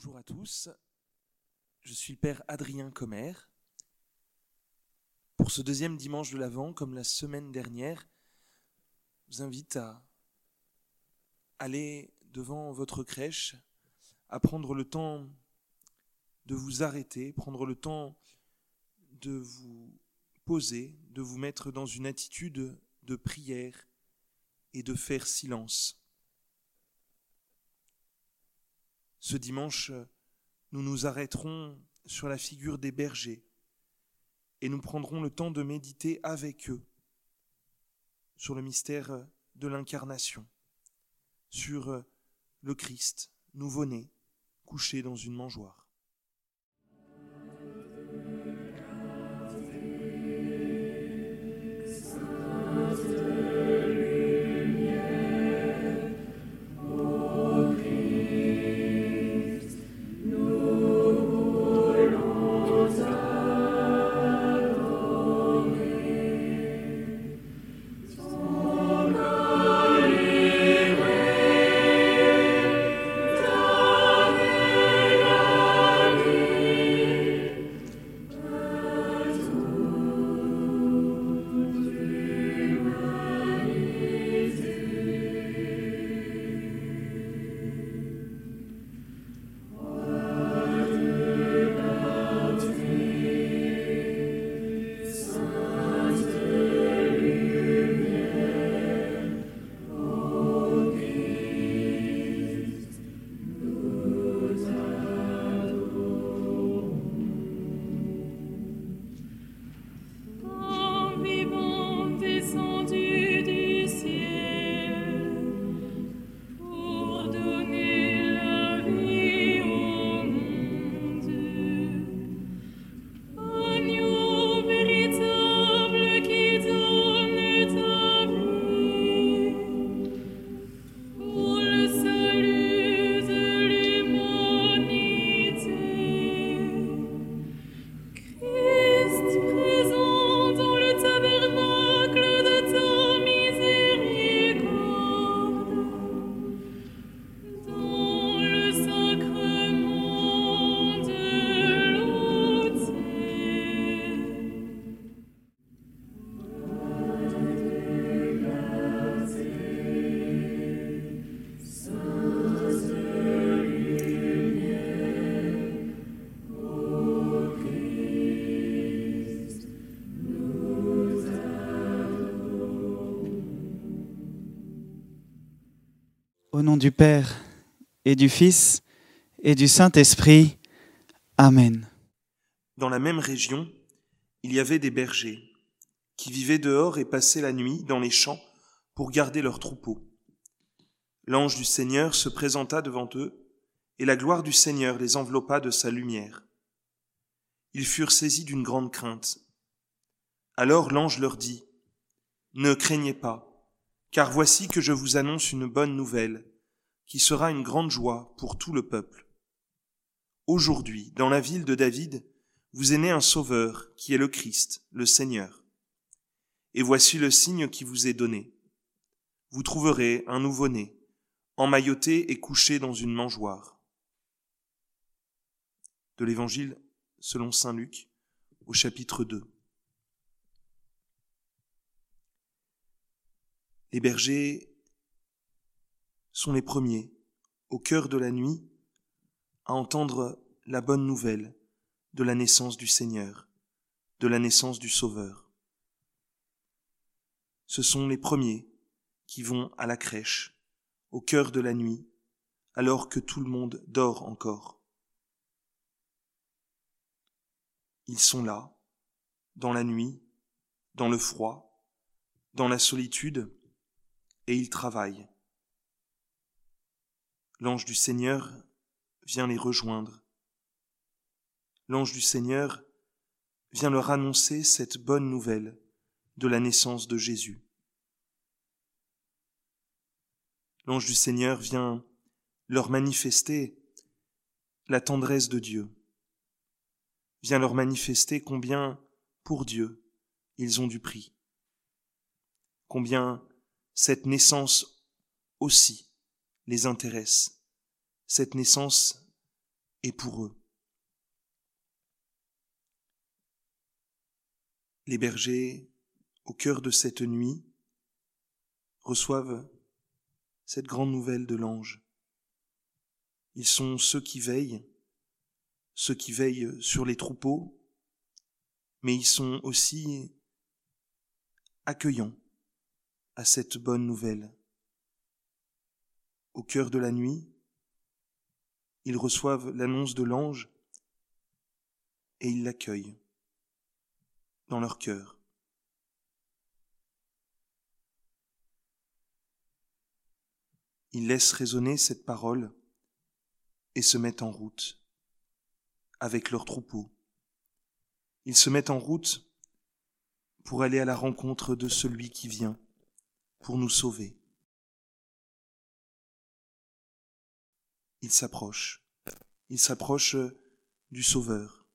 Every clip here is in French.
Bonjour à tous, je suis le Père Adrien Commer. Pour ce deuxième dimanche de l'Avent, comme la semaine dernière, je vous invite à aller devant votre crèche, à prendre le temps de vous arrêter, prendre le temps de vous poser, de vous mettre dans une attitude de prière et de faire silence. Ce dimanche, nous nous arrêterons sur la figure des bergers et nous prendrons le temps de méditer avec eux sur le mystère de l'incarnation, sur le Christ nouveau-né couché dans une mangeoire. Au nom du Père et du Fils et du Saint-Esprit. Amen. Dans la même région, il y avait des bergers qui vivaient dehors et passaient la nuit dans les champs pour garder leurs troupeaux. L'ange du Seigneur se présenta devant eux, et la gloire du Seigneur les enveloppa de sa lumière. Ils furent saisis d'une grande crainte. Alors l'ange leur dit, Ne craignez pas, car voici que je vous annonce une bonne nouvelle, qui sera une grande joie pour tout le peuple. Aujourd'hui, dans la ville de David, vous est né un Sauveur, qui est le Christ, le Seigneur. Et voici le signe qui vous est donné. Vous trouverez un nouveau-né, emmailloté et couché dans une mangeoire. De l'Évangile selon Saint Luc, au chapitre 2. Les bergers sont les premiers, au cœur de la nuit, à entendre la bonne nouvelle de la naissance du Seigneur, de la naissance du Sauveur. Ce sont les premiers qui vont à la crèche, au cœur de la nuit, alors que tout le monde dort encore. Ils sont là, dans la nuit, dans le froid, dans la solitude, et ils travaillent. L'ange du Seigneur vient les rejoindre. L'ange du Seigneur vient leur annoncer cette bonne nouvelle de la naissance de Jésus. L'ange du Seigneur vient leur manifester la tendresse de Dieu, vient leur manifester combien, pour Dieu, ils ont du prix, combien cette naissance aussi les intéresse. Cette naissance et pour eux. Les bergers, au cœur de cette nuit, reçoivent cette grande nouvelle de l'ange. Ils sont ceux qui veillent, ceux qui veillent sur les troupeaux, mais ils sont aussi accueillants à cette bonne nouvelle. Au cœur de la nuit, ils reçoivent l'annonce de l'ange et ils l'accueillent dans leur cœur. Ils laissent résonner cette parole et se mettent en route avec leur troupeau. Ils se mettent en route pour aller à la rencontre de celui qui vient pour nous sauver. Ils s'approchent. Ils s'approchent du Sauveur.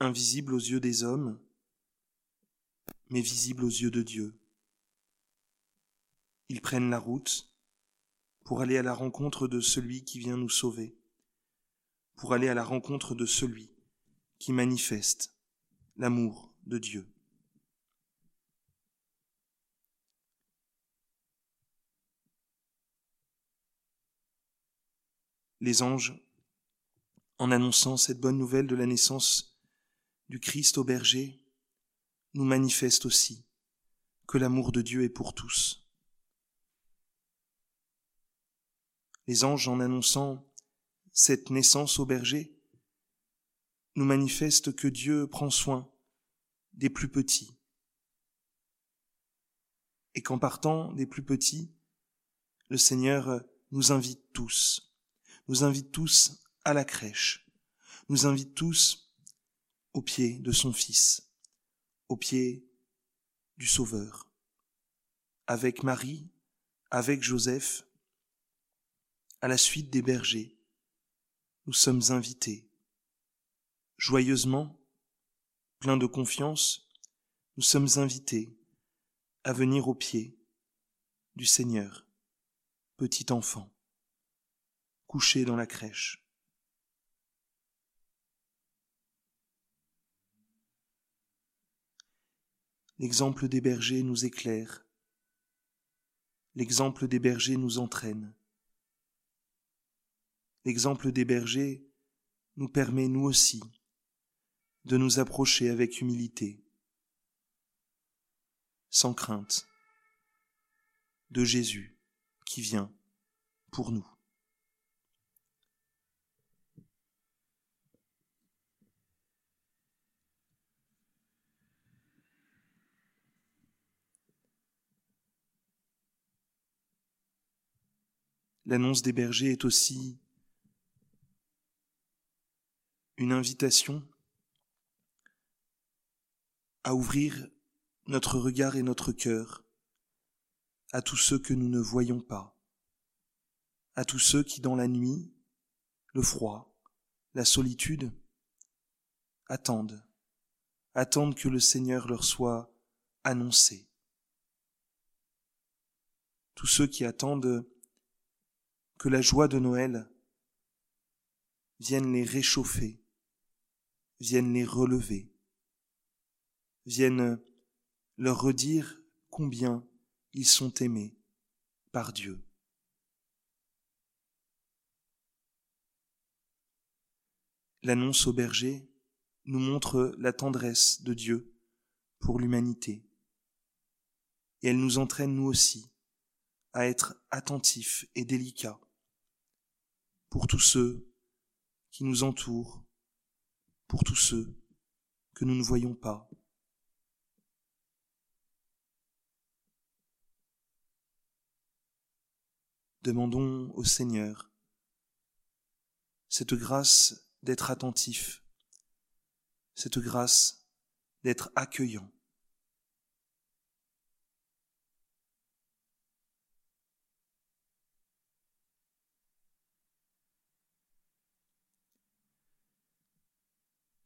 Invisible aux yeux des hommes, mais visible aux yeux de Dieu. Ils prennent la route pour aller à la rencontre de celui qui vient nous sauver, pour aller à la rencontre de celui qui manifeste l'amour de Dieu. Les anges, en annonçant cette bonne nouvelle de la naissance du Christ au berger, nous manifestent aussi que l'amour de Dieu est pour tous. Les anges, en annonçant cette naissance au berger, nous manifestent que Dieu prend soin des plus petits. Et qu'en partant des plus petits, le Seigneur nous invite tous, nous invite tous à la crèche, nous invite tous au pied de son Fils, au pied du Sauveur. Avec Marie, avec Joseph, à la suite des bergers, nous sommes invités, joyeusement, pleins de confiance, nous sommes invités à venir au pied du Seigneur, petit enfant, couché dans la crèche. L'exemple des bergers nous éclaire, l'exemple des bergers nous entraîne, l'exemple des bergers nous permet nous aussi de nous approcher avec humilité, sans crainte, de Jésus qui vient pour nous. L'annonce des bergers est aussi une invitation à ouvrir notre regard et notre cœur à tous ceux que nous ne voyons pas, à tous ceux qui dans la nuit, le froid, la solitude, attendent, attendent que le Seigneur leur soit annoncé. Tous ceux qui attendent que la joie de Noël vienne les réchauffer, vienne les relever, vienne leur redire combien ils sont aimés par Dieu. L'annonce au berger nous montre la tendresse de Dieu pour l'humanité. Et elle nous entraîne nous aussi à être attentifs et délicats pour tous ceux qui nous entourent, pour tous ceux que nous ne voyons pas. Demandons au Seigneur cette grâce d'être attentif, cette grâce d'être accueillant.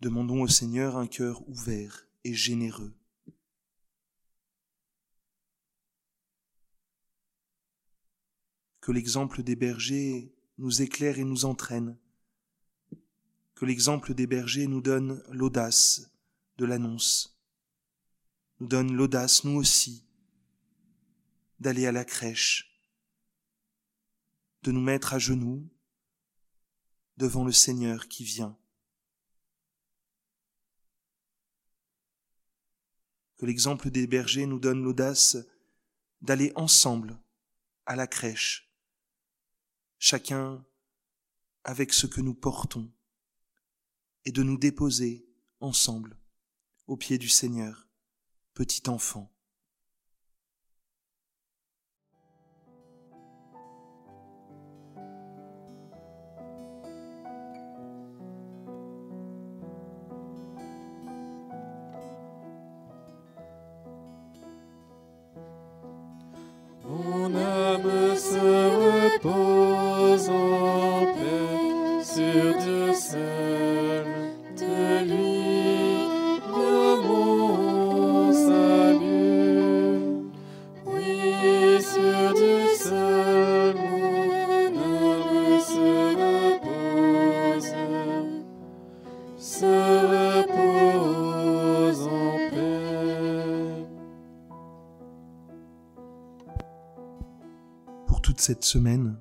Demandons au Seigneur un cœur ouvert et généreux. Que l'exemple des bergers nous éclaire et nous entraîne. Que l'exemple des bergers nous donne l'audace de l'annonce, nous donne l'audace, nous aussi, d'aller à la crèche, de nous mettre à genoux devant le Seigneur qui vient. Que l'exemple des bergers nous donne l'audace d'aller ensemble à la crèche, chacun avec ce que nous portons, et de nous déposer ensemble aux pieds du Seigneur, petit enfant. Toute cette semaine,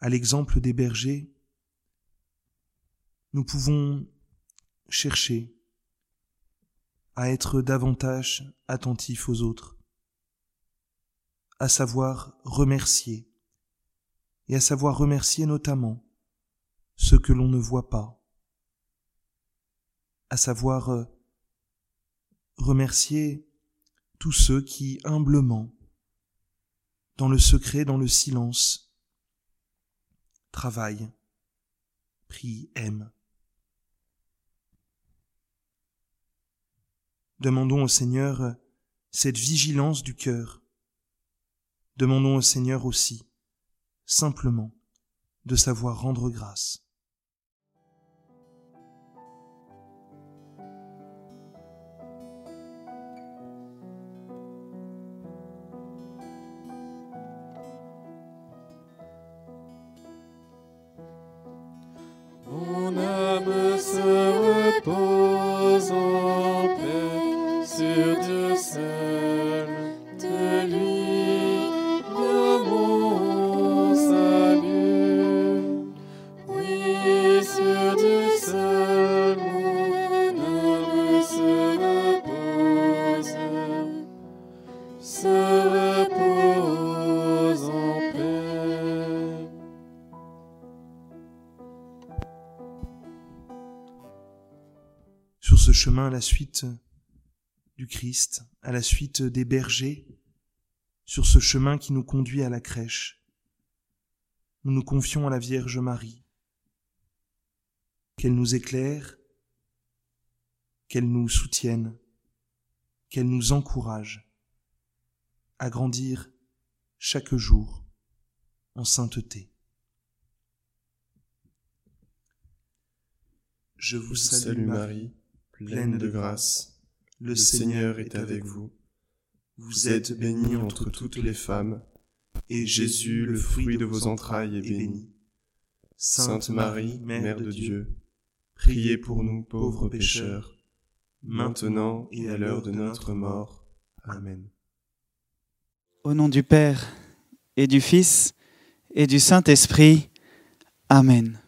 à l'exemple des bergers, nous pouvons chercher à être davantage attentifs aux autres, à savoir remercier, et à savoir remercier notamment ceux que l'on ne voit pas, à savoir euh, remercier tous ceux qui humblement dans le secret, dans le silence, travaille, prie, aime. Demandons au Seigneur cette vigilance du cœur. Demandons au Seigneur aussi, simplement, de savoir rendre grâce. Chemin à la suite du Christ, à la suite des bergers, sur ce chemin qui nous conduit à la crèche, nous nous confions à la Vierge Marie, qu'elle nous éclaire, qu'elle nous soutienne, qu'elle nous encourage à grandir chaque jour en sainteté. Je vous salue Marie, pleine de grâce. le Seigneur est avec vous. Vous êtes bénie entre toutes les femmes, et Jésus, le fruit de vos entrailles, est béni. Sainte Marie, Mère de Dieu, priez pour nous pauvres pécheurs, maintenant et à l'heure de notre mort. Amen. Au nom du Père et du Fils et du Saint-Esprit. Amen.